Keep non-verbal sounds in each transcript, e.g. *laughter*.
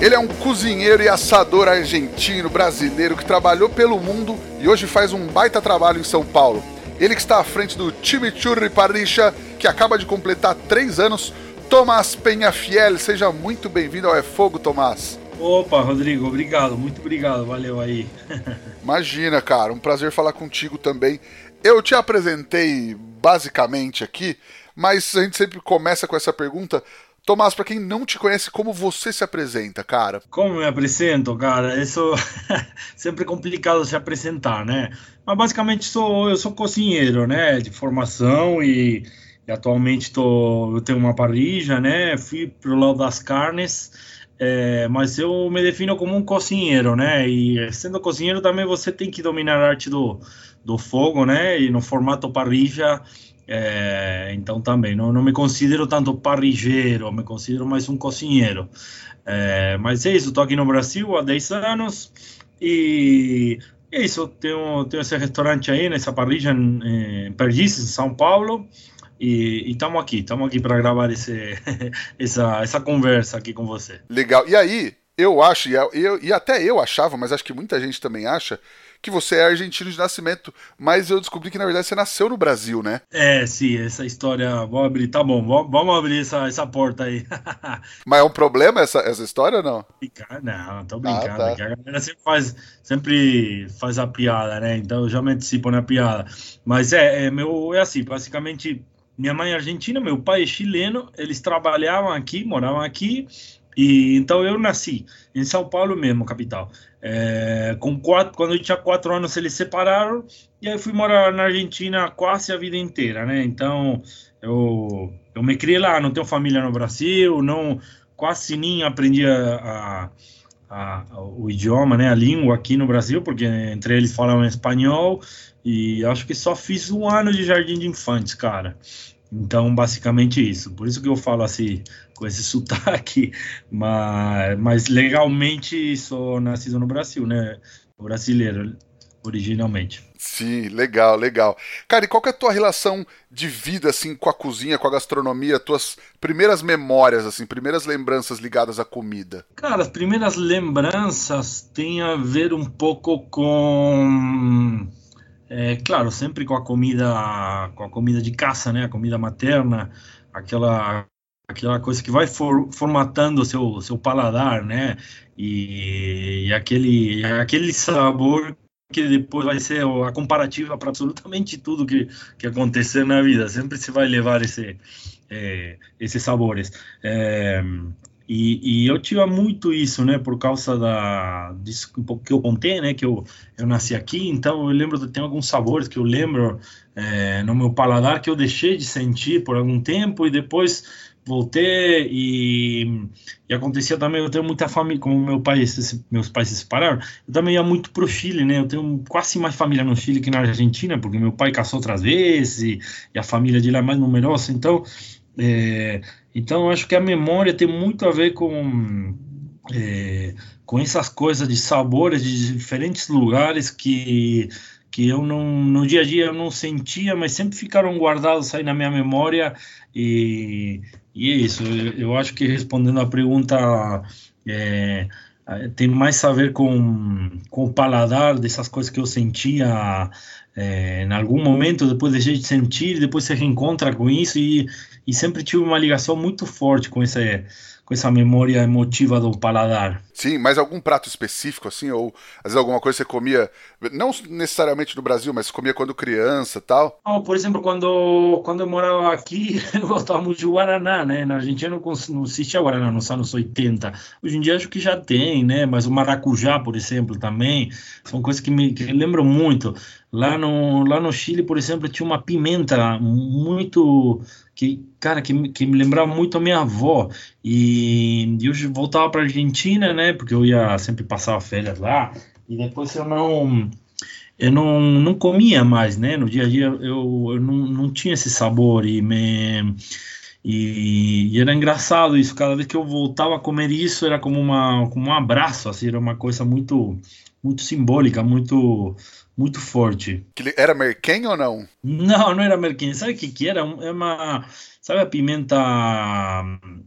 Ele é um cozinheiro e assador argentino, brasileiro, que trabalhou pelo mundo e hoje faz um baita trabalho em São Paulo. Ele que está à frente do Chimichurri Parricha, que acaba de completar três anos, Tomás Penhafiel. Seja muito bem-vindo ao É Fogo, Tomás. Opa, Rodrigo, obrigado, muito obrigado, valeu aí. *laughs* Imagina, cara, um prazer falar contigo também. Eu te apresentei basicamente aqui, mas a gente sempre começa com essa pergunta. Tomás, para quem não te conhece, como você se apresenta, cara? Como me apresento, cara? Isso *laughs* sempre complicado se apresentar, né? Mas basicamente sou eu sou cozinheiro, né, de formação e, e atualmente tô, eu tenho uma parrilla, né? Fui pro lado das carnes, é, mas eu me defino como um cozinheiro, né? E sendo cozinheiro também você tem que dominar a arte do, do fogo, né? E no formato parrilla é, então também não, não me considero tanto parrigeiro, me considero mais um cozinheiro. É, mas é isso, estou aqui no Brasil há 10 anos e é isso, tenho, tenho esse restaurante aí, nessa parrilla em, em Perdizes, em São Paulo. E estamos aqui, estamos aqui para gravar esse, *laughs* essa, essa conversa aqui com você. Legal. E aí, eu acho, e, eu, e até eu achava, mas acho que muita gente também acha, que você é argentino de nascimento, mas eu descobri que na verdade você nasceu no Brasil, né? É, sim, essa história. Vamos abrir, tá bom, vamos abrir essa, essa porta aí. *laughs* mas é um problema essa, essa história ou não? Não, tô brincando. Ah, tá. A galera sempre faz, sempre faz a piada, né? Então eu já me antecipo na piada. Mas é, é, meu, é assim, basicamente. Minha mãe é argentina, meu pai é chileno, eles trabalhavam aqui, moravam aqui, e então eu nasci em São Paulo mesmo, capital. É, com quatro, quando eu tinha quatro anos eles separaram e aí fui morar na Argentina quase a vida inteira, né? Então eu eu me criei lá, não tenho família no Brasil, não quase nem aprendi a, a, a, o idioma, né? A língua aqui no Brasil, porque entre eles falam espanhol e acho que só fiz um ano de jardim de infantes, cara. Então, basicamente isso. Por isso que eu falo assim, com esse *laughs* sotaque, mas, mas legalmente sou nascido no Brasil, né? Brasileiro, originalmente. Sim, legal, legal. Cara, e qual que é a tua relação de vida, assim, com a cozinha, com a gastronomia, tuas primeiras memórias, assim, primeiras lembranças ligadas à comida? Cara, as primeiras lembranças têm a ver um pouco com é, claro, sempre com a comida, com a comida de caça, né? A comida materna, aquela aquela coisa que vai for, formatando o seu seu paladar, né? E, e aquele aquele sabor que depois vai ser a comparativa para absolutamente tudo que, que acontecer na vida. Sempre se vai levar esse, é, esses sabores. É, e, e, eu tinha muito isso, né, por causa da disso que eu contei, né, que eu, eu nasci aqui, então eu lembro, tem alguns sabores que eu lembro é, no meu paladar que eu deixei de sentir por algum tempo e depois voltei e, e acontecia também, eu tenho muita família, como meu pai, meus pais se separaram, eu também ia muito pro Chile, né, eu tenho quase mais família no Chile que na Argentina, porque meu pai casou outras vezes e, e a família de lá é mais numerosa, então é, então, acho que a memória tem muito a ver com, é, com essas coisas de sabores de diferentes lugares que, que eu não, no dia a dia eu não sentia, mas sempre ficaram guardados aí na minha memória. E, e é isso. Eu, eu acho que respondendo a pergunta. É, tem mais a ver com, com o paladar dessas coisas que eu sentia é, em algum momento, depois deixei de sentir, depois se reencontra com isso e, e sempre tive uma ligação muito forte com esse, com essa memória emotiva do paladar. Sim, mas algum prato específico, assim, ou às vezes alguma coisa que você comia, não necessariamente no Brasil, mas comia quando criança tal? Oh, por exemplo, quando, quando eu morava aqui, *laughs* eu gostava muito de Guaraná, né? Na Argentina não, não existia Guaraná nos anos 80. Hoje em dia acho que já tem, né? Mas o maracujá, por exemplo, também, são coisas que me que lembram muito. Lá no, lá no Chile, por exemplo, tinha uma pimenta muito que, cara, que, que me lembrava muito a minha avó. E eu voltava para Argentina, né? Porque eu ia sempre passar férias lá. E depois eu não eu não, não comia mais, né? No dia a dia eu, eu não, não tinha esse sabor e me e, e, era engraçado isso. Cada vez que eu voltava a comer isso era como uma como um abraço, assim, era uma coisa muito muito simbólica, muito muito forte. Era merquém ou não? Não, não era merquém. Sabe o que, que era? É uma. Sabe a pimenta.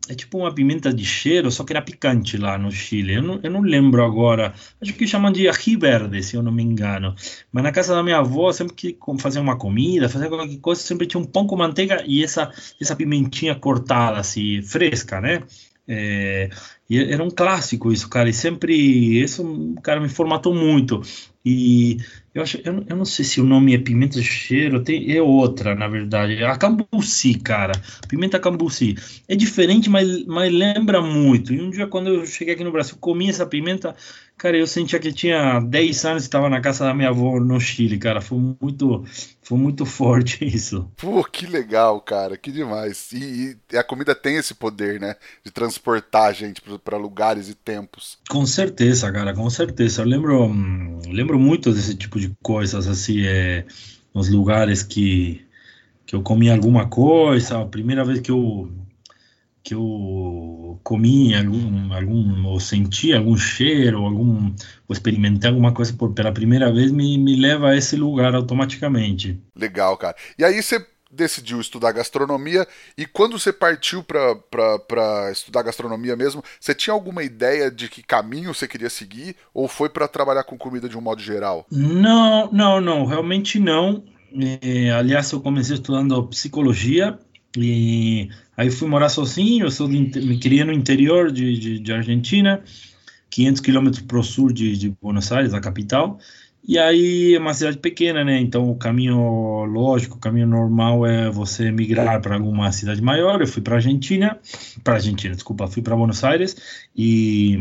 É tipo uma pimenta de cheiro, só que era picante lá no Chile. Eu não, eu não lembro agora. Acho que chamam de ají verde, se eu não me engano. Mas na casa da minha avó, sempre que fazia uma comida, fazia qualquer coisa, sempre tinha um pão com manteiga e essa, essa pimentinha cortada, assim, fresca, né? É, era um clássico isso, cara, e sempre isso, cara, me formatou muito. E eu acho, eu, eu não sei se o nome é pimenta de cheiro, tem, é outra, na verdade. A cambuci, cara. Pimenta cambuci. É diferente, mas, mas lembra muito. E um dia, quando eu cheguei aqui no Brasil, comi essa pimenta, cara, eu sentia que tinha 10 anos e estava na casa da minha avó no Chile, cara. Foi muito, foi muito *laughs* forte isso. Pô, que legal, cara. Que demais. E, e a comida tem esse poder, né? De transportar a gente para lugares e tempos. Com certeza, cara, com certeza. Eu lembro, hum, lembro muito desse tipo de coisas, assim, é, nos lugares que, que eu comi alguma coisa. A primeira vez que eu que eu comi algum, algum ou senti algum cheiro, algum, ou experimentei alguma coisa por, pela primeira vez, me, me leva a esse lugar automaticamente. Legal, cara. E aí você decidiu estudar gastronomia e quando você partiu para estudar gastronomia mesmo, você tinha alguma ideia de que caminho você queria seguir ou foi para trabalhar com comida de um modo geral? Não, não, não, realmente não. É, aliás, eu comecei estudando psicologia e aí fui morar sozinho. Eu sou me criei no interior de, de, de Argentina, 500 quilômetros para o sul de, de Buenos Aires, a capital. E aí é uma cidade pequena, né? Então o caminho lógico, o caminho normal é você migrar para alguma cidade maior. Eu fui para Argentina, para Argentina, desculpa, fui para Buenos Aires e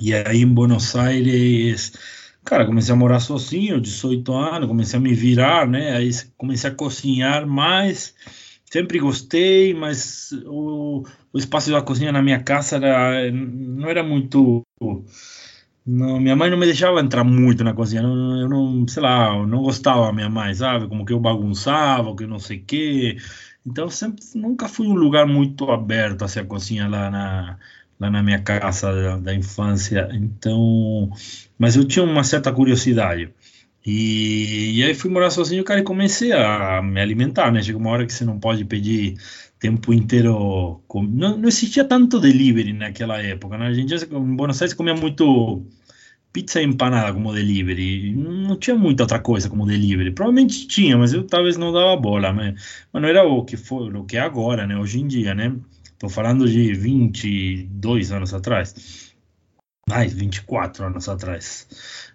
e aí em Buenos Aires, cara, comecei a morar sozinho, 18 anos, comecei a me virar, né? Aí comecei a cozinhar mais. Sempre gostei, mas o, o espaço da cozinha na minha casa era, não era muito não, minha mãe não me deixava entrar muito na cozinha. Não, eu não, sei lá, eu não gostava minha mãe, sabe? Como que eu bagunçava, que não sei o quê. Então, sempre, nunca fui um lugar muito aberto assim, a cozinha lá na, lá na minha casa da, da, infância. Então, mas eu tinha uma certa curiosidade. E, e aí fui morar sozinho, cara, e comecei a me alimentar, né? Chega uma hora que você não pode pedir tempo inteiro. Com... Não, não, existia tanto delivery naquela época. Né? A gente em Buenos Aires comia muito pizza empanada como delivery. Não tinha muita outra coisa como delivery. Provavelmente tinha, mas eu talvez não dava bola. Mas, mas não era o que foi, o que é agora, né? Hoje em dia, né? Tô falando de 22 anos atrás. Mais, 24 anos atrás.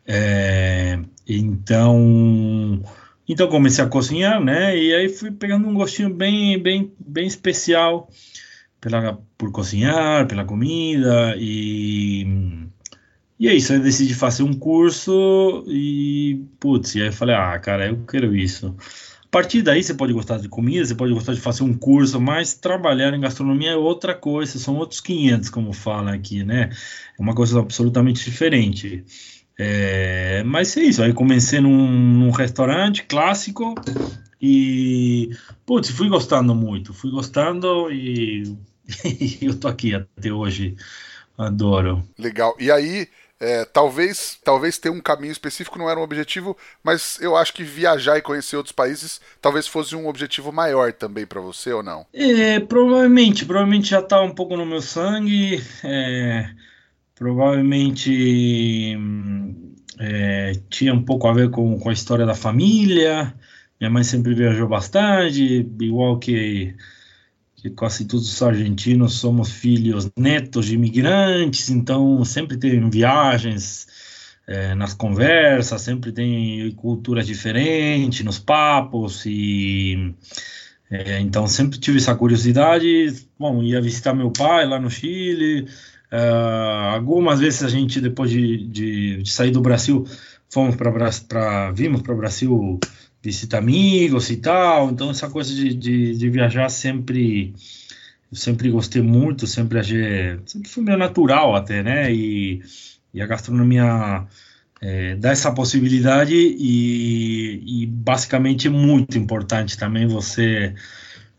É, então então comecei a cozinhar, né? E aí fui pegando um gostinho bem, bem, bem especial pela, por cozinhar, pela comida e e é isso. Aí decidi fazer um curso e putz, e aí falei, ah, cara, eu quero isso. A partir daí você pode gostar de comida, você pode gostar de fazer um curso, mas trabalhar em gastronomia é outra coisa, são outros 500, como fala aqui, né? É uma coisa absolutamente diferente. É, mas é isso, aí comecei num, num restaurante clássico e, putz, fui gostando muito, fui gostando e, e *laughs* eu tô aqui até hoje, adoro. Legal, e aí, é, talvez talvez ter um caminho específico não era um objetivo, mas eu acho que viajar e conhecer outros países talvez fosse um objetivo maior também para você ou não? É, provavelmente, provavelmente já tá um pouco no meu sangue. É, provavelmente é, tinha um pouco a ver com, com a história da família. Minha mãe sempre viajou bastante, igual que, que quase todos os argentinos somos filhos netos de imigrantes, então sempre tem viagens é, nas conversas, sempre tem culturas diferentes nos papos e é, então sempre tive essa curiosidade. Bom, ia visitar meu pai lá no Chile, Uh, algumas vezes a gente, depois de, de, de, sair do Brasil, fomos para vimos para o Brasil visitar amigos e tal. Então essa coisa de, de, de viajar sempre sempre gostei muito, sempre achei, sempre foi meio natural até, né? E, e a gastronomia é, dá essa possibilidade e, e basicamente é muito importante também você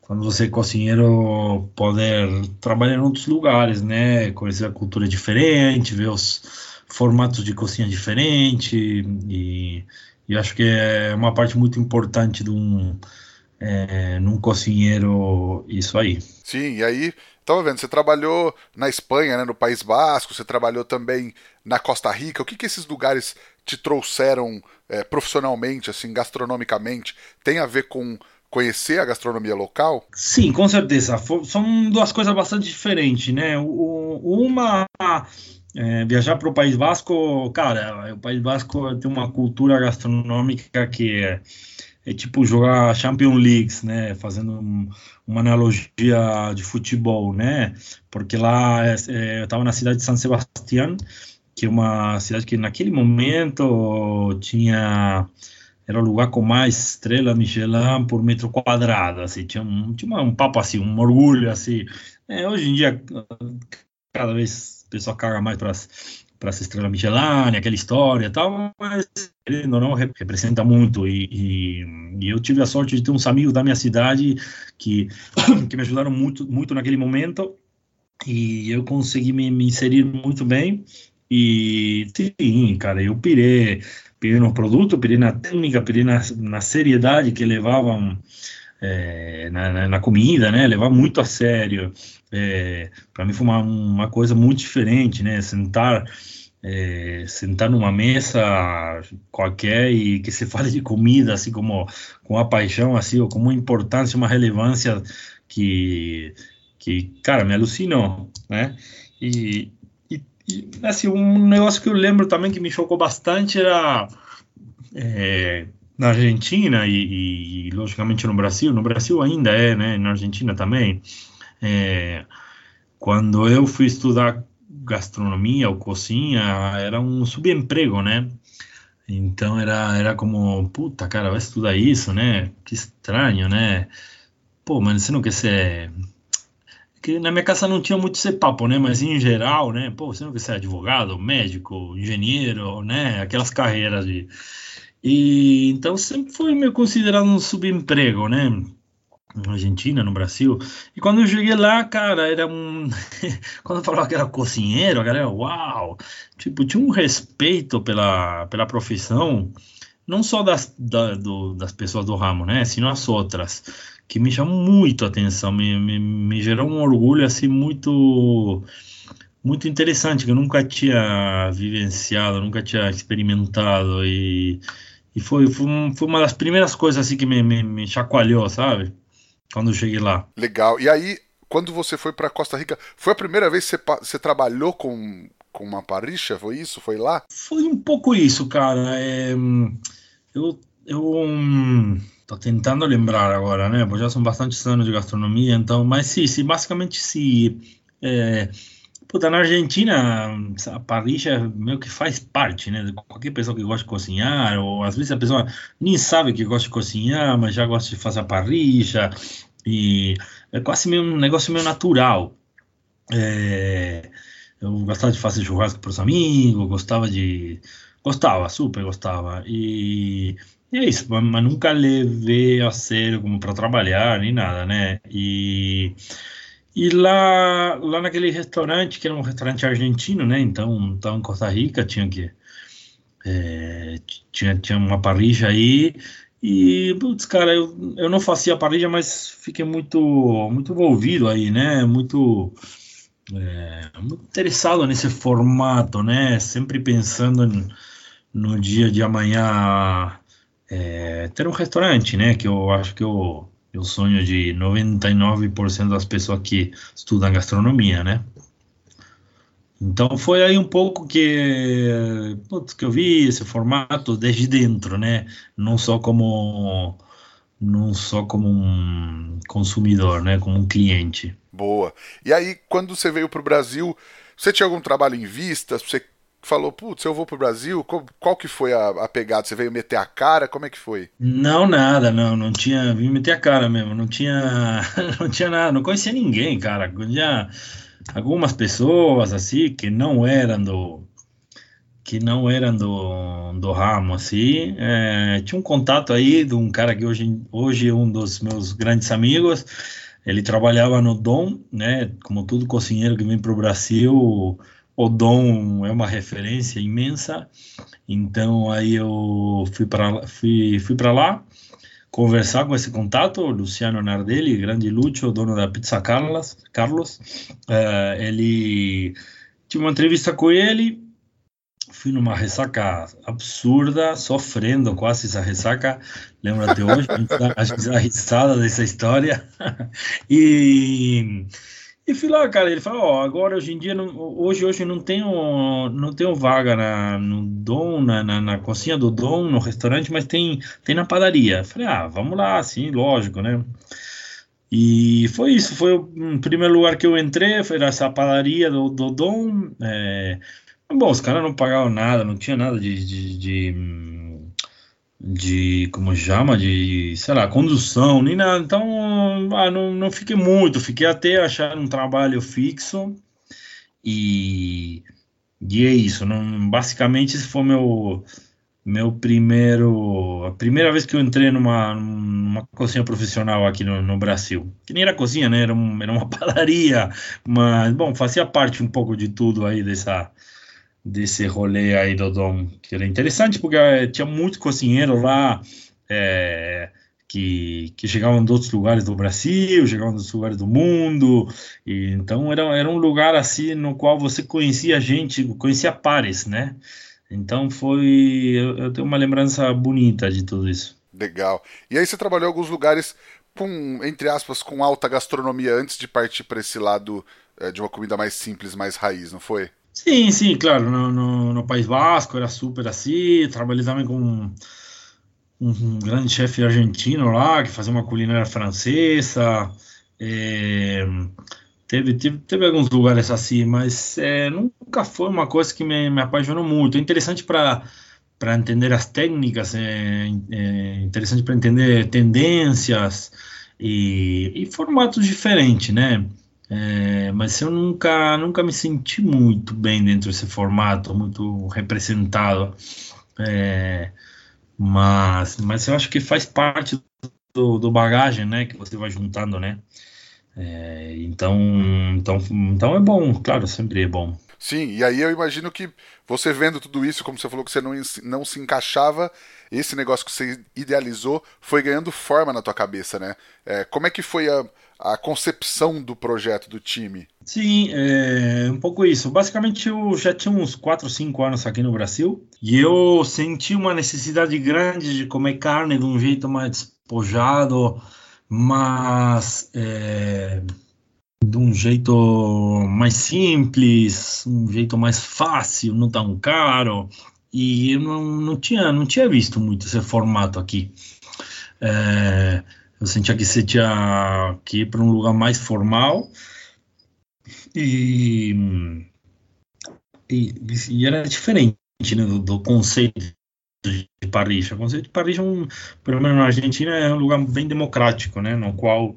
quando você é cozinheiro poder trabalhar em outros lugares, né? Conhecer a cultura diferente, ver os formatos de cozinha diferente e, e acho que é uma parte muito importante de um é, num cozinheiro isso aí. Sim, e aí, estava vendo, você trabalhou na Espanha, né, no País Basco, você trabalhou também na Costa Rica. O que, que esses lugares te trouxeram é, profissionalmente, assim, gastronomicamente? Tem a ver com conhecer a gastronomia local? Sim, com certeza. São duas coisas bastante diferentes, né? Uma é, viajar para o País Basco, cara, o País Basco tem uma cultura gastronômica que é é tipo jogar Champions Leagues, né? Fazendo um, uma analogia de futebol, né? Porque lá é, é eu estava na cidade de San Sebastián, que é uma cidade que naquele momento tinha era o lugar com mais estrelas Michelin por metro quadrado, assim, tinha um, tinha um papo assim, um orgulho assim. É, hoje em dia cada vez o pessoal caga mais para para essa estrela Michelin, aquela história e tal, mas ele não representa muito. E, e, e, eu tive a sorte de ter uns amigos da minha cidade que, que me ajudaram muito, muito naquele momento e eu consegui me, me inserir muito bem. E sim, cara, eu pirei, pirei no produto, pirei na técnica, pirei na, na seriedade que levavam é, na, na, comida, né? Levar muito a sério. É, para mim foi uma, uma coisa muito diferente, né? Sentar é, sentar numa mesa qualquer e que se fale de comida assim como com a paixão assim ou com uma importância uma relevância que que cara me alucinou né e, assim um negócio que eu lembro também que me chocou bastante era é, na Argentina e, e, logicamente no Brasil, no Brasil ainda é, né, na Argentina também, é, quando eu fui estudar gastronomia ou cozinha, era um subemprego, né? Então era, era como, puta, cara, vai estudar isso, né? Que estranho, né? Pô, mas você não quer ser. Que na minha casa não tinha muito esse papo, né? Mas em geral, né? Pô, você não quer ser advogado, médico, engenheiro, né? Aquelas carreiras de e então sempre foi meio considerado um subemprego, né? Na Argentina, no Brasil. E quando eu cheguei lá, cara, era um. *laughs* quando eu falava que era cozinheiro, a galera, uau! Tipo, tinha um respeito pela, pela profissão, não só das, da, do, das pessoas do ramo, né? Sino as outras, que me chamou muito a atenção, me, me, me gerou um orgulho, assim, muito muito interessante que eu nunca tinha vivenciado, nunca tinha experimentado e e foi, foi, foi, uma das primeiras coisas assim que me, me, me chacoalhou, sabe? Quando eu cheguei lá. Legal. E aí, quando você foi para Costa Rica, foi a primeira vez que você, você trabalhou com, com uma parricha? Foi isso? Foi lá? Foi um pouco isso, cara. É, eu, eu tô tentando lembrar agora, né? Porque já são bastante anos de gastronomia, então, mas sim, sim basicamente sim. É, Puta, na Argentina, a parrilla meio que faz parte, né? Qualquer pessoa que gosta de cozinhar, ou às vezes a pessoa nem sabe que gosta de cozinhar, mas já gosta de fazer a parrilla, e é quase meio um negócio meio natural. É, eu gostava de fazer churrasco para os amigos, gostava de. Gostava, super gostava. E, e é isso, mas nunca levei a sério como para trabalhar, nem nada, né? E. E lá, lá naquele restaurante, que era um restaurante argentino, né? Então, estava em Costa Rica, tinha que. É, tinha, tinha uma parrilla aí. E, putz, cara, eu, eu não fazia parrilla, mas fiquei muito, muito envolvido aí, né? Muito, é, muito interessado nesse formato, né? Sempre pensando no, no dia de amanhã é, ter um restaurante, né? Que eu acho que é o sonho de 99% das pessoas que estudam gastronomia, né? Então foi aí um pouco que, putz, que eu vi esse formato desde dentro, né? Não só como não só como um consumidor, né? Como um cliente. Boa. E aí, quando você veio para o Brasil, você tinha algum trabalho em vista? Você falou, putz, eu vou pro Brasil? Qual, qual que foi a, a, pegada? Você veio meter a cara? Como é que foi? Não, nada, não, não tinha, vim meter a cara mesmo, não tinha, *laughs* não tinha nada, não conhecia ninguém, cara, conhecia algumas pessoas, assim, que não eram do, que não eram do, do ramo, assim, é, tinha um contato aí de um cara que hoje, hoje é um dos meus grandes amigos, ele trabalhava no Dom, né, como todo cozinheiro que vem para o Brasil, o Dom é uma referência imensa, então aí eu fui para fui, fui para lá conversar com esse contato, Luciano Nardelli, grande Lúcio, dono da Pizza Carlos, Carlos, uh, ele tive uma entrevista com ele, fui numa ressaca absurda, sofrendo quase essa ressaca, lembro até hoje, a gente dá risada dessa história, *laughs* e e fui lá, cara, ele falou, ó, agora hoje em dia, não, hoje, hoje não tenho, não tenho vaga na, no Dom, na, na, na, cozinha do Dom, no restaurante, mas tem, tem na padaria. Falei, ah, vamos lá, sim, lógico, né? E foi isso, foi o primeiro lugar que eu entrei, foi essa padaria do, do Dom. É... Bom, os caras não pagavam nada, não tinha nada de, de, de de como chama de sei lá condução nem nada. Então ah, não, não fiquei muito. Fiquei até achar um trabalho fixo e, e é isso. Não basicamente esse foi meu meu primeiro a primeira vez que eu entrei numa, numa cozinha profissional aqui no, no Brasil. Que nem era cozinha né? Era, um, era uma *laughs* padaria. Mas bom fazia parte um pouco de tudo aí dessa desse rolê aí do Dom, que era interessante porque eh, tinha muitos cozinheiros lá é, que, que chegavam de outros lugares do Brasil, chegavam de outros lugares do mundo, e então era, era um lugar assim no qual você conhecia gente, conhecia pares, né? Então foi, eu, eu tenho uma lembrança bonita de tudo isso. Legal. E aí você trabalhou em alguns lugares com, entre aspas, com alta gastronomia antes de partir para esse lado é, de uma comida mais simples, mais raiz, não foi? Sim, sim, claro. No, no, no País Basco era super assim. Trabalhei também com um, um grande chefe argentino lá, que fazia uma culinária francesa. É, teve, teve, teve alguns lugares assim, mas é, nunca foi uma coisa que me, me apaixonou muito. É interessante para para entender as técnicas, é, é interessante para entender tendências e, e formatos diferentes, né? É, mas eu nunca, nunca me senti muito bem dentro desse formato, muito representado. É, mas, mas eu acho que faz parte do, do bagagem, né, que você vai juntando, né? É, então, então, então é bom, claro, sempre é bom. Sim, e aí eu imagino que você vendo tudo isso, como você falou que você não, não se encaixava, esse negócio que você idealizou foi ganhando forma na tua cabeça, né? É, como é que foi a, a concepção do projeto do time? Sim, é um pouco isso. Basicamente, eu já tinha uns 4, 5 anos aqui no Brasil e eu senti uma necessidade grande de comer carne de um jeito mais despojado, mas é, de um jeito mais simples, um jeito mais fácil, não tão caro. E eu não, não, tinha, não tinha visto muito esse formato aqui. É, eu sentia que você tinha que ir para um lugar mais formal e, e, e era diferente né, do, do, conceito de Paris. O conceito de Paris, é um, pelo menos na Argentina, é um lugar bem democrático, né, no qual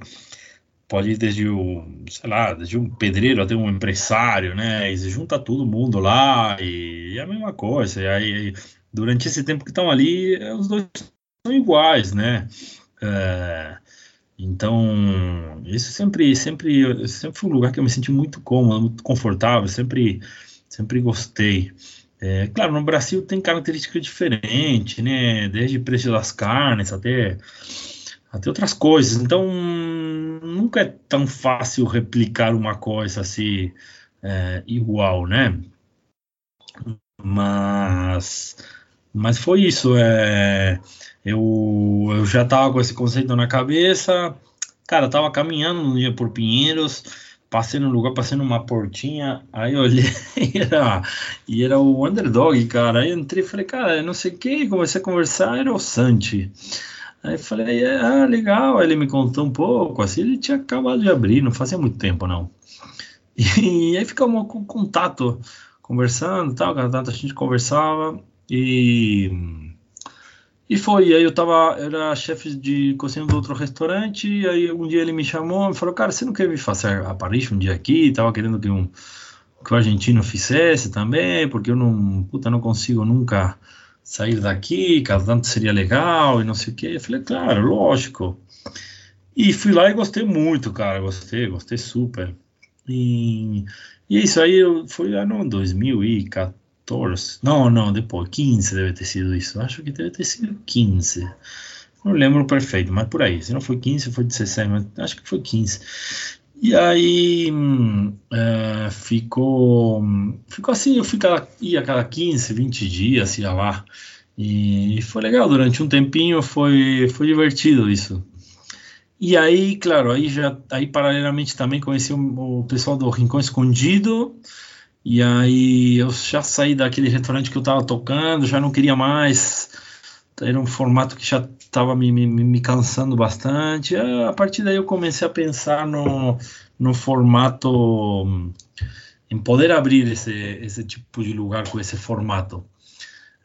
pode ir desde o, sei lá, desde um pedreiro até um empresário, né, e se junta todo mundo lá e, e é a mesma coisa. E aí, durante esse tempo que estão ali, os dois são iguais, né? É, então, isso sempre, sempre, sempre foi um lugar que eu me senti muito cômodo, muito confortável, sempre, sempre gostei. É, claro, no Brasil tem características diferentes, né? Desde preço das carnes até, até outras coisas. Então, nunca é tão fácil replicar uma coisa assim é, igual, né? Mas, mas foi isso. É, eu, eu já tava com esse conceito na cabeça. Cara, eu tava caminhando no dia por Pinheiros, passei no lugar, passei numa portinha, aí eu olhei *laughs* e era, e era o underdog, cara. Aí entrei e falei, cara, não sei o que, comecei a conversar, era o Santi. Aí falei, ah, legal. Aí ele me contou um pouco, assim, ele tinha acabado de abrir, não fazia muito tempo, não. E, *laughs* e aí ficamos com contato conversando, tal, a gente conversava e e foi, aí eu tava, era chefe de cozinha do outro restaurante, e aí um dia ele me chamou e falou, cara, você não quer vir fazer a Paris um dia aqui? Tava querendo que, um, que o argentino fizesse também, porque eu não, puta, não consigo nunca sair daqui, cada tanto seria legal e não sei o quê. Eu falei, claro, lógico. E fui lá e gostei muito, cara, gostei, gostei super. E, e isso aí foi ano 2014, 14. Não, não, depois, 15 deve ter sido isso. Acho que deve ter sido 15. Não lembro perfeito, mas por aí. Se não foi 15, foi 16, mas acho que foi 15. E aí é, ficou, ficou assim, eu ficava, ia a cada 15, 20 dias, ia lá. E foi legal, durante um tempinho foi, foi divertido isso. E aí, claro, aí já aí paralelamente também conheci o, o pessoal do Rincão Escondido, e aí eu já saí daquele restaurante que eu estava tocando, já não queria mais. Era um formato que já estava me, me, me, cansando bastante. A partir daí eu comecei a pensar no, no formato, em poder abrir esse, esse tipo de lugar com esse formato.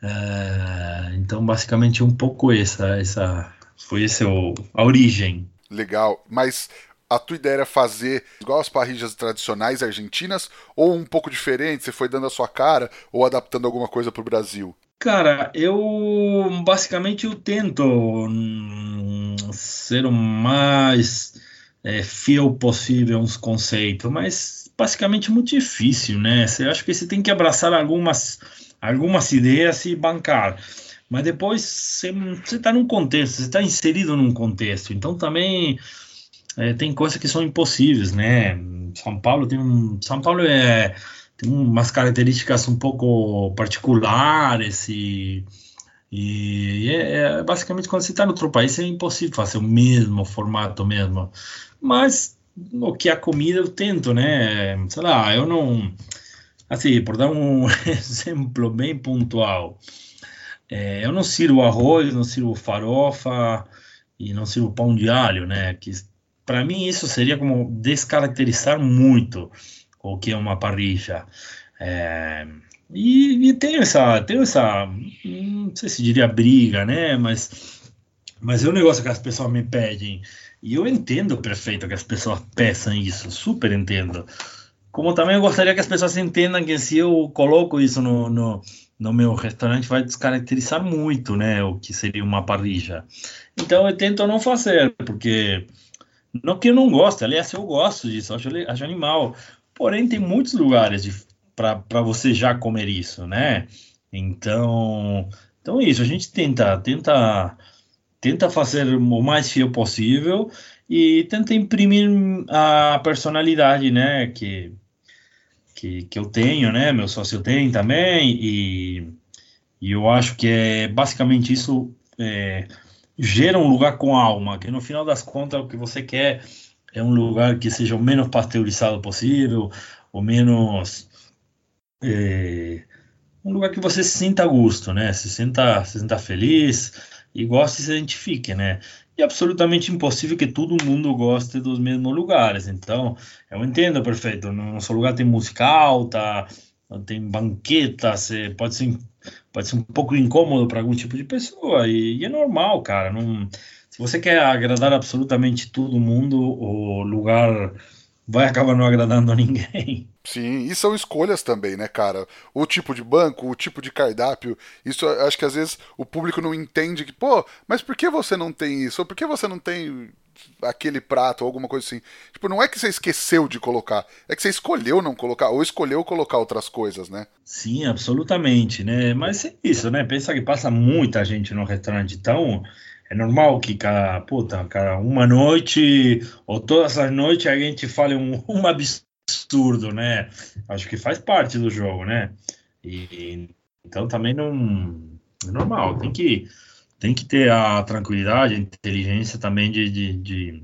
É, então, basicamente, um pouco essa, essa foi esse o, a origem. Legal, mas a tua ideia era fazer igual as parrillas tradicionais argentinas ou um pouco diferente? Você foi dando a sua cara ou adaptando alguma coisa para o Brasil? Cara, eu basicamente eu tento hum, ser o mais é, fiel possível aos conceitos, mas basicamente é muito difícil, né? Você acha que você tem que abraçar algumas algumas ideias e bancar mas depois você está num contexto, você está inserido num contexto, então também é, tem coisas que são impossíveis, né? São Paulo tem um, São Paulo é tem umas características um pouco particulares e, e é, é basicamente quando você está no outro país é impossível fazer o mesmo formato mesmo. Mas o que a comida eu tento, né? Sei lá, eu não assim, por dar um *laughs* exemplo bem pontual, é, eu não sirvo arroz, não sirvo farofa e não sirvo pão de alho, né? Que para mim, isso seria como descaracterizar muito o que é uma parrilla. É, e, e tenho essa, tenho essa, não sei se diria briga, né? Mas, mas é um negócio que as pessoas me pedem. E eu entendo perfeito que as pessoas peçam isso, super entendo. Como também eu gostaria que as pessoas entendam que se eu coloco isso no, no, no meu restaurante, vai descaracterizar muito, né? O que seria uma parrilla. Então eu tento não fazer, porque não que eu não goste, aliás, eu gosto disso, acho, acho animal. Porém, tem muitos lugares para você já comer isso, né? Então, então é isso, a gente tenta, tenta, tenta fazer o mais fiel possível e tenta imprimir a personalidade, né? Que, que, que eu tenho, né? Meu sócio tem também e, e eu acho que é basicamente isso. É, gera um lugar com alma, que no final das contas o que você quer é um lugar que seja o menos pasteurizado possível, o menos é, um lugar que você se sinta a gosto, né? Se sinta, se sinta feliz e goste e se identifique, né? E é absolutamente impossível que todo mundo goste dos mesmos lugares. Então, eu entendo perfeito. No nosso lugar tem música alta, tem banquetas, pode ser pode ser um pouco incômodo para algum tipo de pessoa e, e, é normal, cara. Não, se você quer agradar absolutamente todo mundo, o lugar vai acabar não agradando a ninguém. Sim, e são escolhas também, né, cara? O tipo de banco, o tipo de cardápio. Isso acho que às vezes o público não entende que, pô, mas por que você não tem isso? Ou por que você não tem aquele prato ou alguma coisa assim. Tipo, não é que você esqueceu de colocar, é que você escolheu não colocar, ou escolheu colocar outras coisas, né? Sim, absolutamente, né? Mas é isso, né? Pensa que passa muita gente no restaurante, então é normal que cada, puta, cada uma noite ou todas as noites a gente fale um, *laughs* um absurdo, né? Acho que faz parte do jogo, né? E, então também não é normal, tem que tem que ter a tranquilidade, a inteligência também de, de, de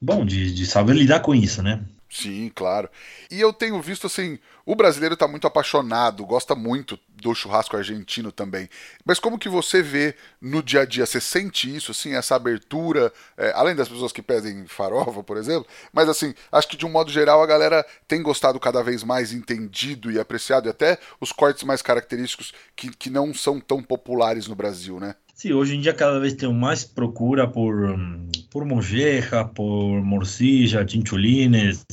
bom, de, de, saber lidar com isso, né? Sim, claro. E eu tenho visto assim, o brasileiro está muito apaixonado, gosta muito do churrasco argentino também. Mas como que você vê no dia a dia? Você sente isso, assim, essa abertura, é, além das pessoas que pedem farofa, por exemplo? Mas assim, acho que de um modo geral a galera tem gostado cada vez mais, entendido e apreciado, e até os cortes mais característicos que, que não são tão populares no Brasil, né? Sim, hoje em dia cada vez tem mais procura por, por mojeja, por morcilla, chinchulines,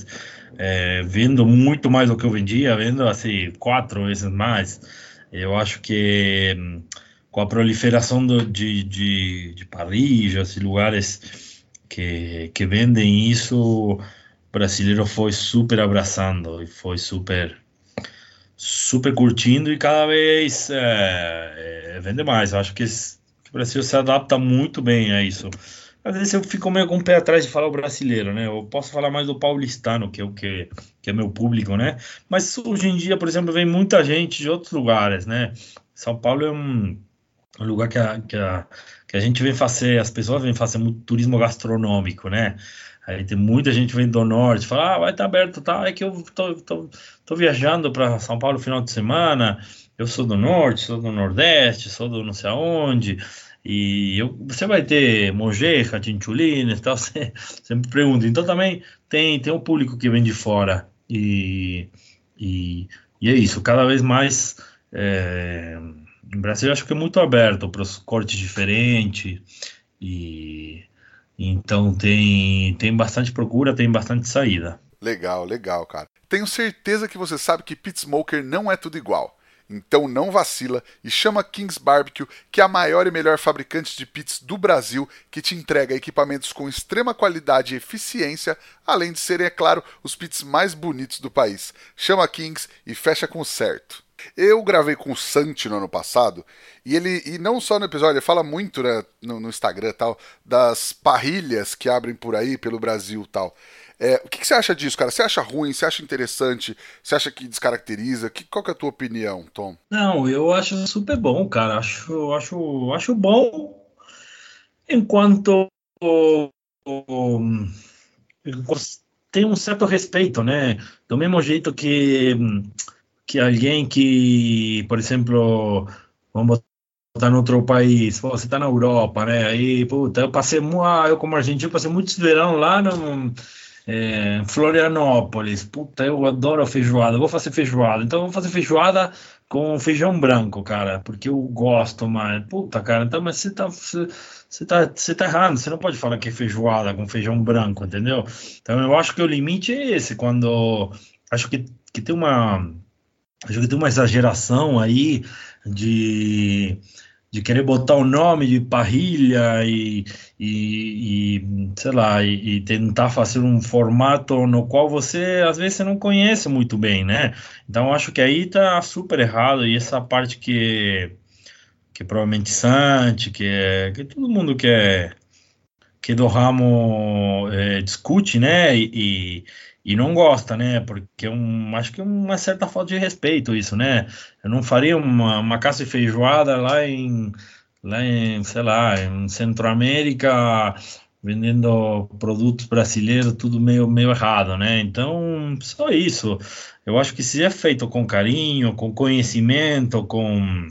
é, vendo muito mais do que eu vendia, vendo assim quatro vezes mais. Eu acho que com a proliferação do, de, de, de e lugares que, que vendem isso, o brasileiro foi super abraçando e foi super super curtindo e cada vez é, é, vende mais. Eu acho que o Brasil se adapta muito bem a isso. Às vezes eu fico meio com o pé atrás de falar o brasileiro, né? Eu posso falar mais do paulistano, que é o que, que é meu público, né? Mas hoje em dia, por exemplo, vem muita gente de outros lugares, né? São Paulo é um, um lugar que a, que, a, que a gente vem fazer, as pessoas vêm fazer muito turismo gastronômico, né? Aí tem muita gente vem do norte, fala, ah, vai estar tá aberto, tá? É que eu tô, tô, tô viajando para São Paulo no final de semana, eu sou do norte, sou do nordeste, sou do não sei aonde, e eu, você vai ter mojeja, chinchulines e tal, *laughs* você sempre pergunta. Então também tem, tem um público que vem de fora e, e, e é isso, cada vez mais é, Brasil acho que é muito aberto para os cortes diferentes e então tem, tem bastante procura, tem bastante saída. Legal, legal, cara. Tenho certeza que você sabe que Pit Smoker não é tudo igual. Então não vacila e chama Kings Barbecue, que é a maior e melhor fabricante de pits do Brasil, que te entrega equipamentos com extrema qualidade e eficiência, além de serem, é claro, os pits mais bonitos do país. Chama Kings e fecha com o certo. Eu gravei com o Santi no ano passado e ele e não só no episódio, ele fala muito né, no, no Instagram tal das parrilhas que abrem por aí pelo Brasil tal. É, o que, que, você acha disso, cara? Você acha ruim? Você acha interessante? Você acha que descaracteriza? Que, qual que é a tua opinião, Tom? Não, eu acho super bom, cara. Acho, acho, acho bom enquanto um, tem um certo respeito, né? Do mesmo jeito que que alguém que, por exemplo, vamos botar em outro país, você tá na Europa, né? Aí, puta, eu passei, ah, eu como argentino, passei muitos verão lá no é, Florianópolis, puta, eu adoro feijoada, vou fazer feijoada, então vou fazer feijoada com feijão branco, cara, porque eu gosto mais. Puta, cara, então, mas você tá, você, tá, você tá errado, você não pode falar que é feijoada com feijão branco, entendeu? Então eu acho que o limite é esse, quando acho que, que tem uma acho que tem uma exageração aí de de querer botar o nome de parrilha e, e, e sei lá, e, e, tentar fazer um formato no qual você, às vezes, não conhece muito bem, né? Então, acho que aí tá super errado, e essa parte que, que provavelmente Santi, que, é, que todo mundo quer que do ramo é, discute, né? E, e não gosta, né? Porque é um, acho que é uma certa falta de respeito isso, né? Eu não faria uma, uma caça de feijoada lá em, lá em, sei lá, em Centro-América, vendendo produtos brasileiros, tudo meio, meio errado, né? Então, só isso. Eu acho que se é feito com carinho, com conhecimento, com,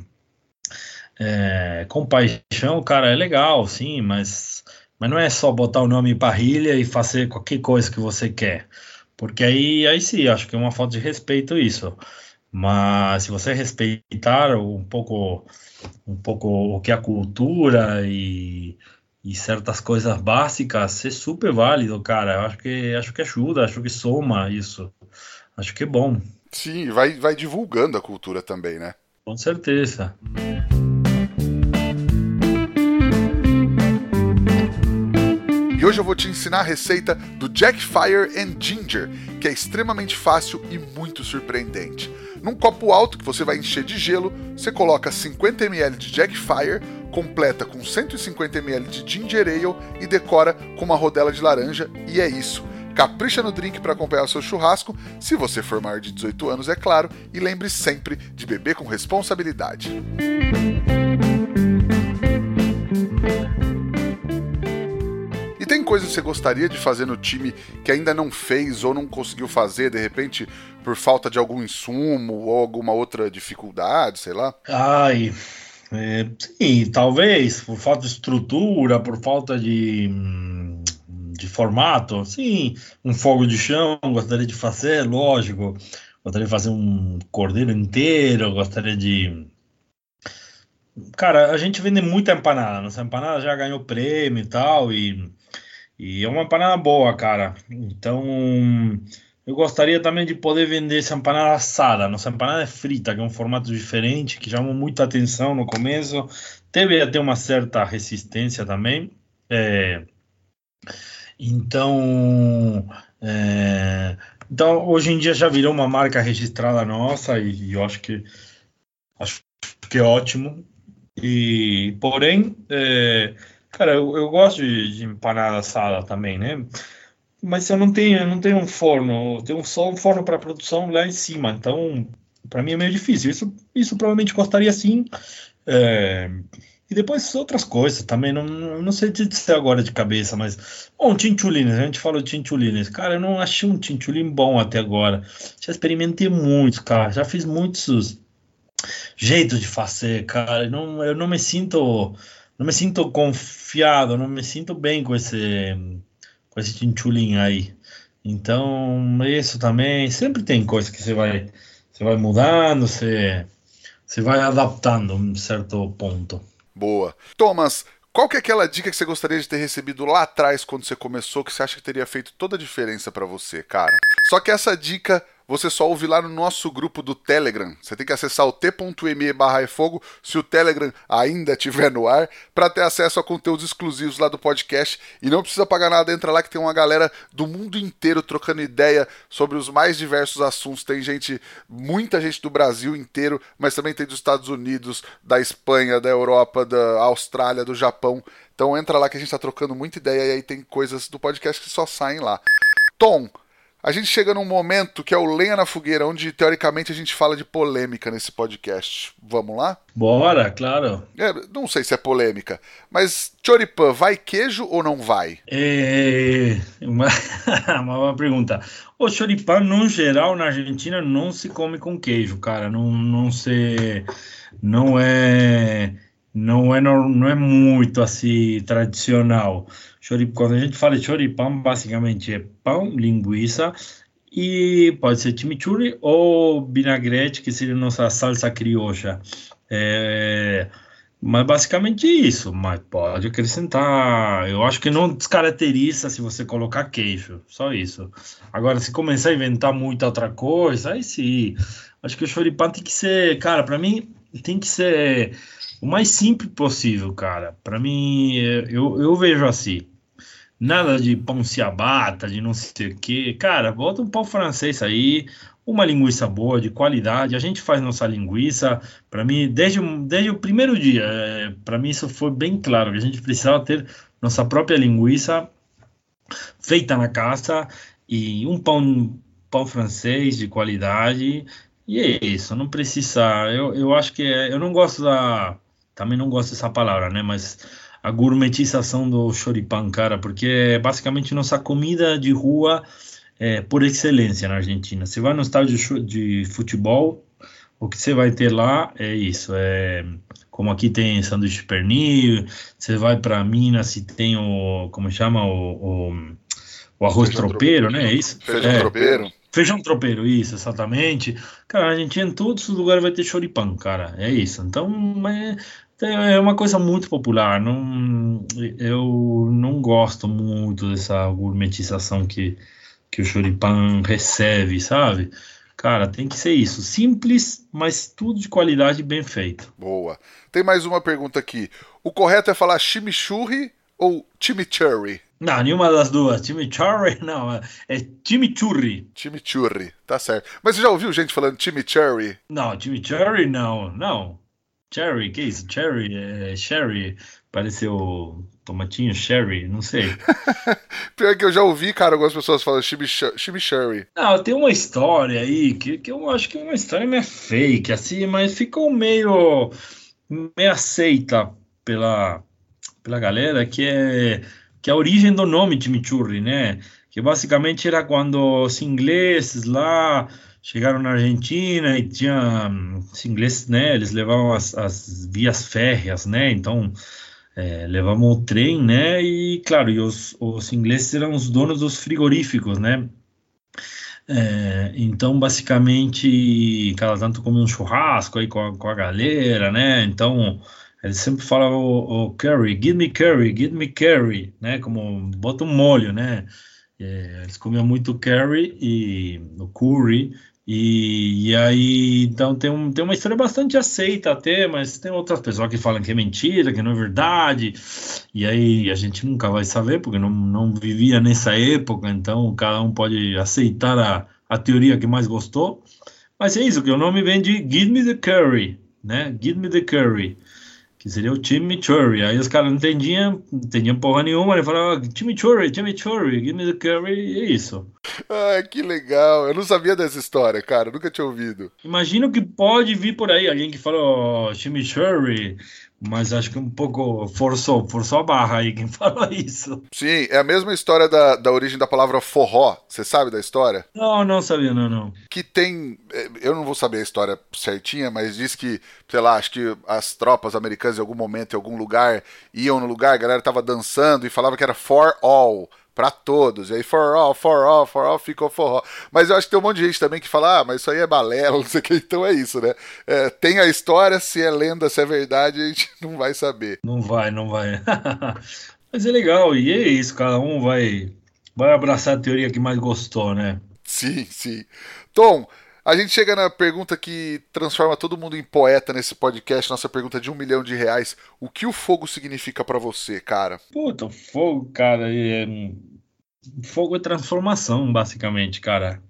é, com paixão, cara, é legal, sim, mas, mas não é só botar o nome em parrilha e fazer qualquer coisa que você quer. Porque aí, aí sim, acho que é uma falta de respeito isso. Mas se você respeitar um pouco, um pouco o que é a cultura e, e certas coisas básicas, é super válido, cara. Eu acho que acho que ajuda, acho que soma isso. Acho que é bom. Sim, vai, vai divulgando a cultura também, né? Com certeza. E hoje eu vou te ensinar a receita do Jack Fire and Ginger, que é extremamente fácil e muito surpreendente. Num copo alto que você vai encher de gelo, você coloca 50 ml de Jack Fire, completa com 150 ml de Ginger Ale e decora com uma rodela de laranja e é isso. Capricha no drink para acompanhar o seu churrasco, se você for maior de 18 anos, é claro, e lembre sempre de beber com responsabilidade. Você gostaria de fazer no time que ainda não fez ou não conseguiu fazer, de repente, por falta de algum insumo ou alguma outra dificuldade, sei lá? Ai, é, sim, talvez por falta de estrutura, por falta de, de formato, sim, um fogo de chão, gostaria de fazer, lógico, gostaria de fazer um cordeiro inteiro, gostaria de Cara, a gente vende muita empanada. Nossa empanada já ganhou prêmio e tal. E, e é uma empanada boa, cara. Então, eu gostaria também de poder vender essa empanada assada. Nossa empanada é frita, que é um formato diferente, que chamou muita atenção no começo. Teve até uma certa resistência também. É, então, é, então, hoje em dia já virou uma marca registrada nossa e, e eu acho que acho que é ótimo. E, porém, é, cara, eu, eu gosto de, de, empanada assada também, né? Mas eu não tenho, eu não tenho um forno, eu tenho só um forno para produção lá em cima, então para mim é meio difícil. Isso, isso provavelmente gostaria sim. É, e depois outras coisas também, não, não sei dizer agora de cabeça, mas. Bom, chinchulines, a gente falou de chinchulines. Cara, eu não achei um chinchulin bom até agora. Já experimentei muitos, cara. Já fiz muitos jeito de fazer, cara. Eu não, eu não me sinto, não me sinto confiado, não me sinto bem com esse, com esse chinchulin aí. Então, isso também, sempre tem coisa que você vai, você vai mudando, você, você vai adaptando a um certo ponto. Boa. Thomas, qual que é aquela dica que você gostaria de ter recebido lá atrás quando você começou que você acha que teria feito toda a diferença para você, cara? Só que essa dica você só ouve lá no nosso grupo do Telegram. Você tem que acessar o t.me barra fogo, se o Telegram ainda estiver no ar, para ter acesso a conteúdos exclusivos lá do podcast. E não precisa pagar nada, entra lá que tem uma galera do mundo inteiro trocando ideia sobre os mais diversos assuntos. Tem gente, muita gente do Brasil inteiro, mas também tem dos Estados Unidos, da Espanha, da Europa, da Austrália, do Japão. Então entra lá que a gente está trocando muita ideia e aí tem coisas do podcast que só saem lá. Tom, a gente chega num momento que é o Lenha na Fogueira, onde teoricamente a gente fala de polêmica nesse podcast. Vamos lá? Bora, claro. É, não sei se é polêmica, mas Choripan, vai queijo ou não vai? É uma, *laughs* uma boa pergunta. O choripan, no geral, na Argentina, não se come com queijo, cara. Não, não se. Não é. Não é, não é muito assim tradicional. Quando a gente fala de choripão, basicamente é pão, linguiça e pode ser chimichurri ou vinagrete, que seria nossa salsa crioja. É, mas basicamente isso, mas pode acrescentar. Eu acho que não descaracteriza se você colocar queijo, só isso. Agora, se começar a inventar muita outra coisa, aí sim. Acho que o choripão tem que ser, cara, para mim tem que ser o mais simples possível, cara. Para mim, eu, eu vejo assim. Nada de pão ciabatta, de não sei o que. Cara, bota um pão francês aí, uma linguiça boa, de qualidade. A gente faz nossa linguiça. Para mim, desde, desde o primeiro dia, é, para mim isso foi bem claro, que a gente precisava ter nossa própria linguiça feita na casa e um pão, pão francês de qualidade. E é isso, não precisa. Eu, eu acho que é, eu não gosto da. Também não gosto dessa palavra, né? Mas a gourmetização do choripan, cara, porque é basicamente nossa comida de rua é, por excelência na Argentina. Você vai no estádio de futebol, o que você vai ter lá é isso, é como aqui tem sanduíche de pernil, você vai para Minas e tem o, como chama, o, o, o arroz feijão tropeiro, né? É isso? Feijão é, tropeiro. Feijão tropeiro, isso, exatamente. Cara, a Argentina em todos os lugares vai ter choripan, cara. É isso. Então, é, é uma coisa muito popular. Não, eu não gosto muito dessa gourmetização que, que o choripan recebe, sabe? Cara, tem que ser isso. Simples, mas tudo de qualidade bem feito. Boa. Tem mais uma pergunta aqui. O correto é falar chimichurri ou chimichurri? Não, nenhuma das duas. Chimichurri, *laughs* não. É chimichurri. Chimichurri, tá certo. Mas você já ouviu gente falando chimichurri? Não, chimichurri não. Não. Cherry, que isso? Cherry, é, Sherry, pareceu tomatinho Sherry, não sei. *laughs* Pior que eu já ouvi, cara, algumas pessoas falando chimichurri. Não, tem uma história aí, que, que eu acho que é uma história meio fake, assim, mas ficou meio, meio aceita pela, pela galera, que é que é a origem do nome chimichurri, né? Que basicamente era quando os ingleses lá chegaram na Argentina e tinha os ingleses, né? Eles levavam as, as vias férreas, né? Então é, levavam o trem, né? E claro, e os, os ingleses eram os donos dos frigoríficos, né? É, então, basicamente, cada tanto comia um churrasco aí com a, com a galera, né? Então, eles sempre falavam o, o curry, give me curry, give me curry, né? Como bota um molho, né? É, eles comiam muito curry e o curry e, e, aí, então tem, um, tem uma história bastante aceita até, mas tem outras pessoas que falam que é mentira, que não é verdade, e aí a gente nunca vai saber, porque não, não vivia nessa época, então cada um pode aceitar a, a teoria que mais gostou. Mas é isso, que o nome vem de Give Me the Curry, né? Give Me the Curry que seria o chimichurri. Aí os caras não entendiam, não entendiam porra nenhuma, ele falava chimichurri, chimichurri, give me the curry, e é isso. Ah, que legal. Eu não sabia dessa história, cara, nunca tinha ouvido. Imagino que pode vir por aí alguém que falou chimichurri, mas acho que um pouco forçou, forçou a barra aí quem *laughs* falou isso. Sim, é a mesma história da, da origem da palavra forró. Você sabe da história? Não, não sabia, não, não. Que tem. É, eu não vou saber a história certinha, mas diz que, sei lá, acho que as tropas americanas em algum momento, em algum lugar, iam no lugar, a galera tava dançando e falava que era for all para todos. E aí, for all, for all, for all, ficou forró. Mas eu acho que tem um monte de gente também que fala, ah, mas isso aí é balela, *laughs* não sei o que. Então é isso, né? É, tem a história, se é lenda, se é verdade, a gente *laughs* não vai saber. Não vai, não vai. *laughs* mas é legal, e é isso, cada um vai, vai abraçar a teoria que mais gostou, né? Sim, sim. Tom, a gente chega na pergunta que transforma todo mundo em poeta nesse podcast, nossa pergunta de um milhão de reais. O que o fogo significa para você, cara? Puta, fogo, cara, é... fogo é transformação, basicamente, cara.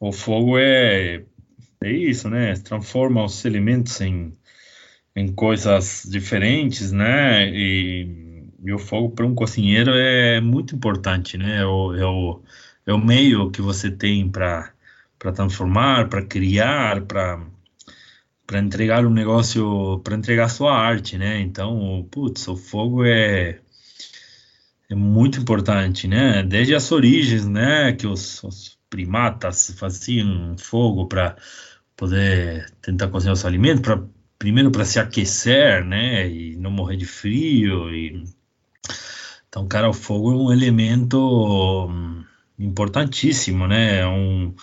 O fogo é é isso, né? Transforma os elementos em, em coisas diferentes, né? E, e o fogo para um cozinheiro é muito importante, né? É o, é o, é o meio que você tem para para transformar, para criar, para para entregar um negócio, para entregar sua arte, né? Então, putz, o fogo é é muito importante, né? Desde as origens, né, que os, os primatas faziam fogo para poder tentar cozinhar os alimentos, para primeiro para se aquecer, né, e não morrer de frio e então, cara, o fogo é um elemento hum, importantíssimo, né? É um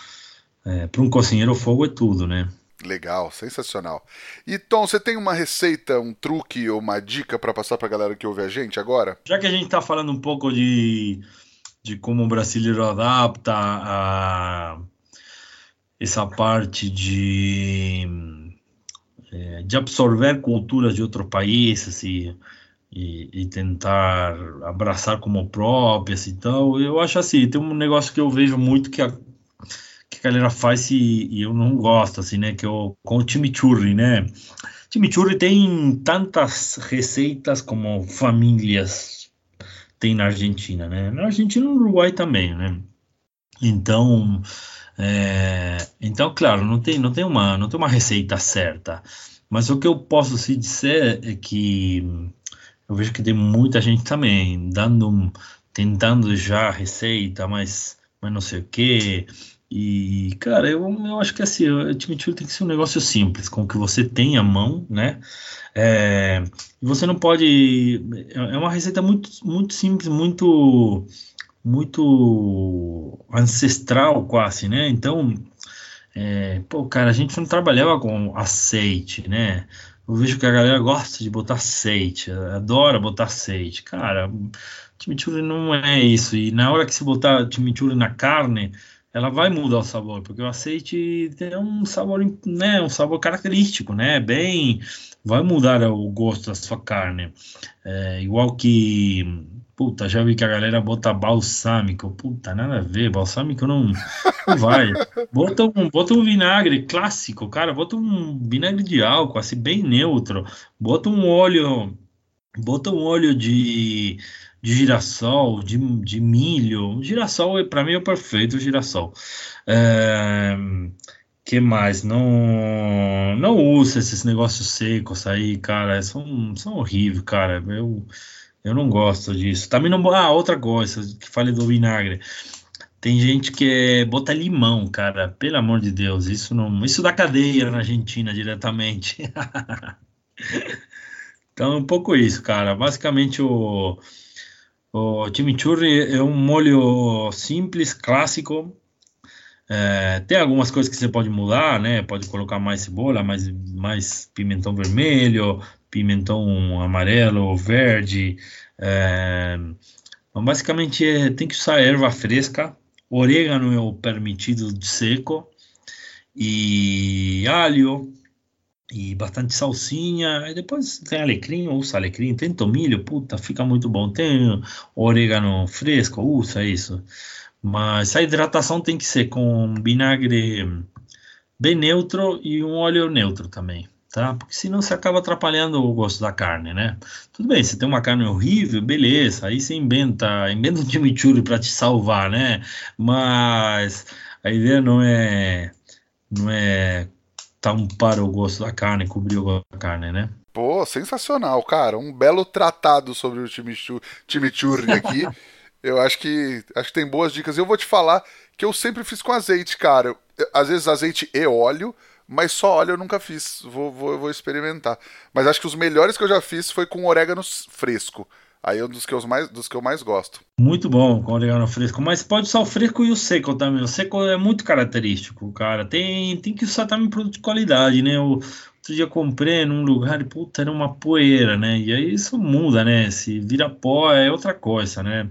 é, para um cozinheiro, o fogo é tudo, né? Legal, sensacional. E Tom, você tem uma receita, um truque ou uma dica para passar para a galera que ouve a gente agora? Já que a gente está falando um pouco de, de como o brasileiro adapta a essa parte de, é, de absorver culturas de outros países e, e, e, tentar abraçar como próprias, então eu acho assim, tem um negócio que eu vejo muito que a, que a galera faz e, e eu não gosto, assim, né? Que é o, com o chimichurri, né? Chimichurri tem tantas receitas como famílias tem na Argentina, né? Na Argentina e no Uruguai também, né? Então, é, então, claro, não tem, não tem uma, não tem uma receita certa. Mas o que eu posso se dizer é que eu vejo que tem muita gente também dando, tentando já receita, mas, mas não sei o que, e, cara, eu, eu acho que assim, o time tem que ser um negócio simples, com o que você tem à mão, né? É, você não pode. É, é uma receita muito, muito simples, muito, muito ancestral, quase, né? Então, é, pô, cara, a gente não trabalhava com aceite, né? Eu vejo que a galera gosta de botar aceite, adora botar aceite. Cara, chimichurri não é isso. E na hora que você botar chimichurri na carne ela vai mudar o sabor, porque o azeite tem um sabor, né, um sabor característico, né, bem, vai mudar o gosto da sua carne, é, igual que, puta, já vi que a galera bota balsâmico, puta, nada a ver, balsâmico não, não vai, bota um, bota um vinagre clássico, cara, bota um vinagre de álcool, assim, bem neutro, bota um óleo, bota um óleo de de girassol, de, de milho. Girassol, para mim, é o perfeito girassol. É, que mais? Não, não usa esses negócios secos aí, cara. São, são horríveis, cara. Eu, Eu não gosto disso. Também não. Ah, outra coisa que falei do vinagre. Tem gente que é, bota limão, cara. Pelo amor de Deus, isso não. Isso dá cadeia na Argentina diretamente. *laughs* então é um pouco isso, cara. Basicamente o, o chimichurri é um molho simples, clássico. É, tem algumas coisas que você pode mudar, né? Pode colocar mais cebola, mais, mais pimentão vermelho, pimentão amarelo, verde. É, basicamente é, tem que usar erva fresca. Orégano é o permitido de seco. E alho. E bastante salsinha. E depois tem alecrim, usa alecrim. Tem tomilho, puta, fica muito bom. Tem orégano fresco, usa isso. Mas a hidratação tem que ser com vinagre bem neutro e um óleo neutro também tá? Porque senão você acaba atrapalhando o gosto da carne, né? Tudo bem, você tem uma carne horrível, beleza, aí você inventa, inventa um chimichurri para te salvar, né? Mas a ideia não é não é tampar o gosto da carne, cobrir o gosto da carne, né? Pô, sensacional, cara. Um belo tratado sobre o chimichurri, chimichurri aqui. *laughs* eu acho que acho que tem boas dicas. Eu vou te falar que eu sempre fiz com azeite, cara. Às vezes azeite e óleo, mas só óleo eu nunca fiz. Vou, vou, vou experimentar. Mas acho que os melhores que eu já fiz foi com orégano fresco. Aí é um dos que, eu mais, dos que eu mais gosto. Muito bom com orégano fresco, mas pode usar o fresco e o seco também. O seco é muito característico, cara. Tem, tem que usar também produto de qualidade, né? O, outro dia comprei num lugar e, puta, era uma poeira, né? E aí isso muda, né? Se vira pó é outra coisa, né?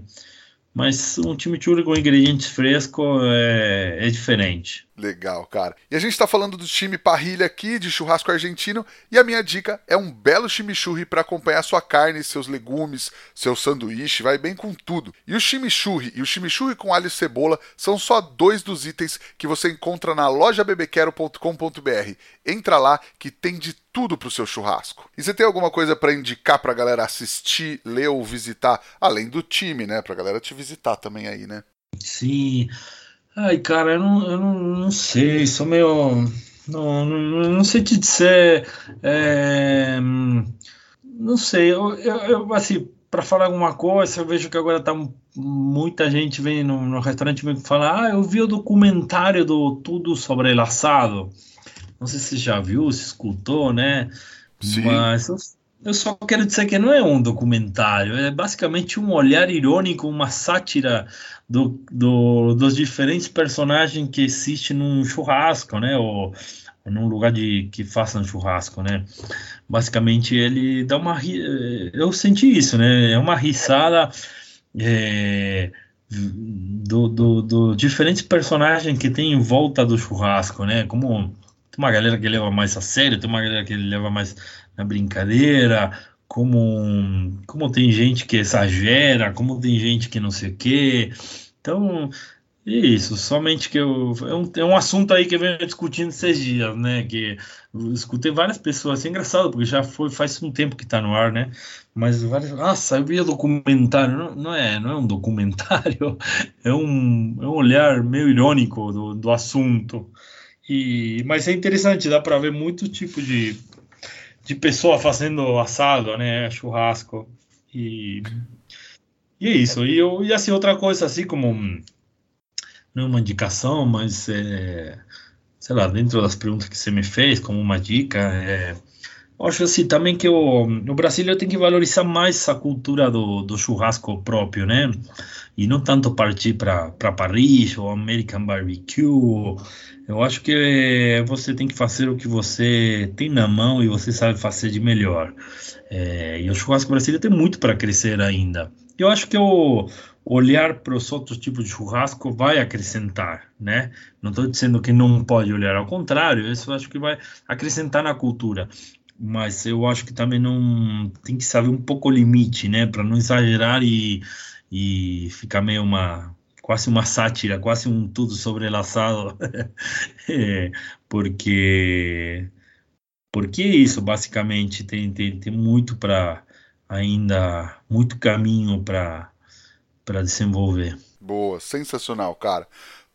Mas um chimichurri com ingredientes frescos é, é diferente. Legal, cara. E a gente tá falando do time parrilha aqui, de churrasco argentino, e a minha dica é um belo chimichurri para acompanhar sua carne, seus legumes, seu sanduíche, vai bem com tudo. E o chimichurri e o chimichurri com alho e cebola são só dois dos itens que você encontra na loja bebequero.com.br. Entra lá que tem de tudo pro seu churrasco. E você tem alguma coisa para indicar pra galera assistir, ler ou visitar, além do time, né? Pra galera te visitar também aí, né? Sim. Ai, cara, eu não, eu não, não sei, sou meio. Não, não, não sei te dizer. É, não sei, eu, eu, eu assim, para falar alguma coisa, eu vejo que agora tá muita gente vem no, no restaurante vem falar, ah, eu vi o documentário do Tudo sobre o Assado. Não sei se você já viu, se escutou, né? Sim. Mas eu, só quero dizer que não é um documentário, é basicamente um olhar irônico, uma sátira do, do, dos diferentes personagens que existem num churrasco, né? Ou, ou num lugar de que façam churrasco, né? Basicamente ele dá uma eu senti isso, né? É uma risada é, do, do, do, diferentes personagens que tem em volta do churrasco, né? Como tem uma galera que leva mais a sério, tem uma galera que leva mais na brincadeira, como, como tem gente que exagera, como tem gente que não sei o quê. Então, é isso, somente que eu. É um, é um assunto aí que eu venho discutindo esses dias, né? Que eu escutei várias pessoas, assim, é engraçado, porque já foi faz um tempo que está no ar, né? Mas várias. Nossa, eu via documentário. Não, não, é, não é um documentário, *laughs* é um, é um olhar meio irônico do, do assunto. E, mas é interessante, dá para ver muito tipo de, de pessoa fazendo assado, né? Churrasco. E, e é isso. E, eu, e assim, outra coisa, assim como. Não é uma indicação, mas é, sei lá, dentro das perguntas que você me fez, como uma dica, é, acho assim também que o, no Brasil eu tenho que valorizar mais a cultura do, do churrasco próprio, né? E não tanto partir para Paris ou American Barbecue eu acho que você tem que fazer o que você tem na mão e você sabe fazer de melhor. É, e o churrasco brasileiro tem muito para crescer ainda. Eu acho que o olhar para os outros tipos de churrasco vai acrescentar, né? Não estou dizendo que não pode olhar, ao contrário, isso acho que vai acrescentar na cultura. Mas eu acho que também não tem que saber um pouco o limite, né? Para não exagerar e, e ficar meio uma quase uma sátira, quase um tudo sobrelaçado, *laughs* é, porque porque é isso basicamente tem, tem, tem muito para ainda muito caminho para para desenvolver. Boa, sensacional, cara.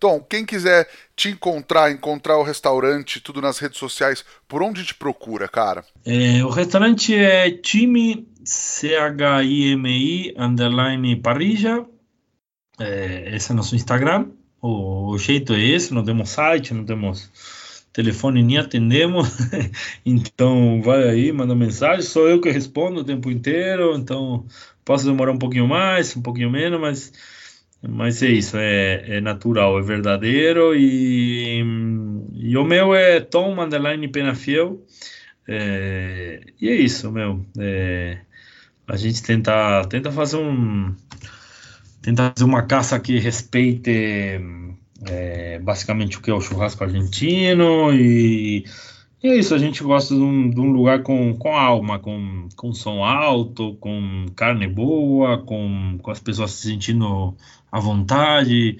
Tom, quem quiser te encontrar, encontrar o restaurante, tudo nas redes sociais, por onde te procura, cara? É, o restaurante é time C-H-I-M-I underline parrilla. É, esse é nosso Instagram. O, o jeito é esse, não temos site, não temos telefone nem atendemos. *laughs* então vai aí, manda mensagem. Sou eu que respondo o tempo inteiro, então posso demorar um pouquinho mais, um pouquinho menos, mas mas é isso, é, é natural, é verdadeiro e, e o meu é Tom Underline Penafiel é, e é isso, meu. É, a gente tenta, tenta fazer um tenta fazer uma caça que respeite é, basicamente o que é o churrasco argentino e, e é isso, a gente gosta de um, de um, lugar com, com alma, com, com som alto, com carne boa, com, com as pessoas se sentindo à vontade.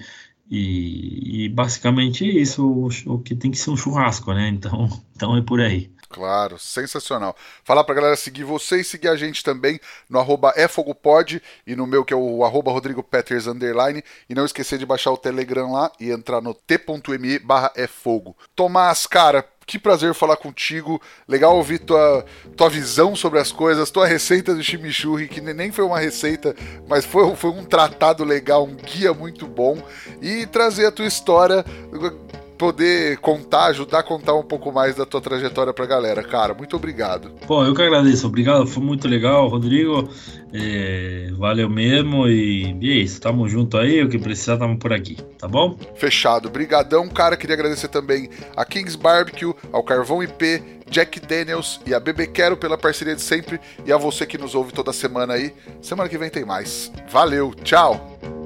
E, e basicamente é isso o, o, que tem que ser um churrasco, né? Então, *laughs* então é por aí. Claro, sensacional. Falar pra galera seguir você e seguir a gente também no arroba efogopod e no meu que é o arroba Rodrigo Peters underline e não esquecer de baixar o Telegram lá e entrar no t.me barra efogo. Tomás, cara, que prazer falar contigo. Legal ouvir tua, tua visão sobre as coisas, tua receita do chimichurri, que nem foi uma receita, mas foi, foi um tratado legal, um guia muito bom. E trazer a tua história poder contar, ajudar a contar um pouco mais da tua trajetória pra galera. Cara, muito obrigado. Pô, eu que agradeço. Obrigado, foi muito legal, Rodrigo. É, valeu mesmo e, e é isso. Tamo junto aí, o que precisar, tamo por aqui, tá bom? Fechado. Brigadão, cara. Queria agradecer também a Kings Barbecue, ao Carvão IP, Jack Daniels e a Bebê Quero pela parceria de sempre e a você que nos ouve toda semana aí. Semana que vem tem mais. Valeu, tchau!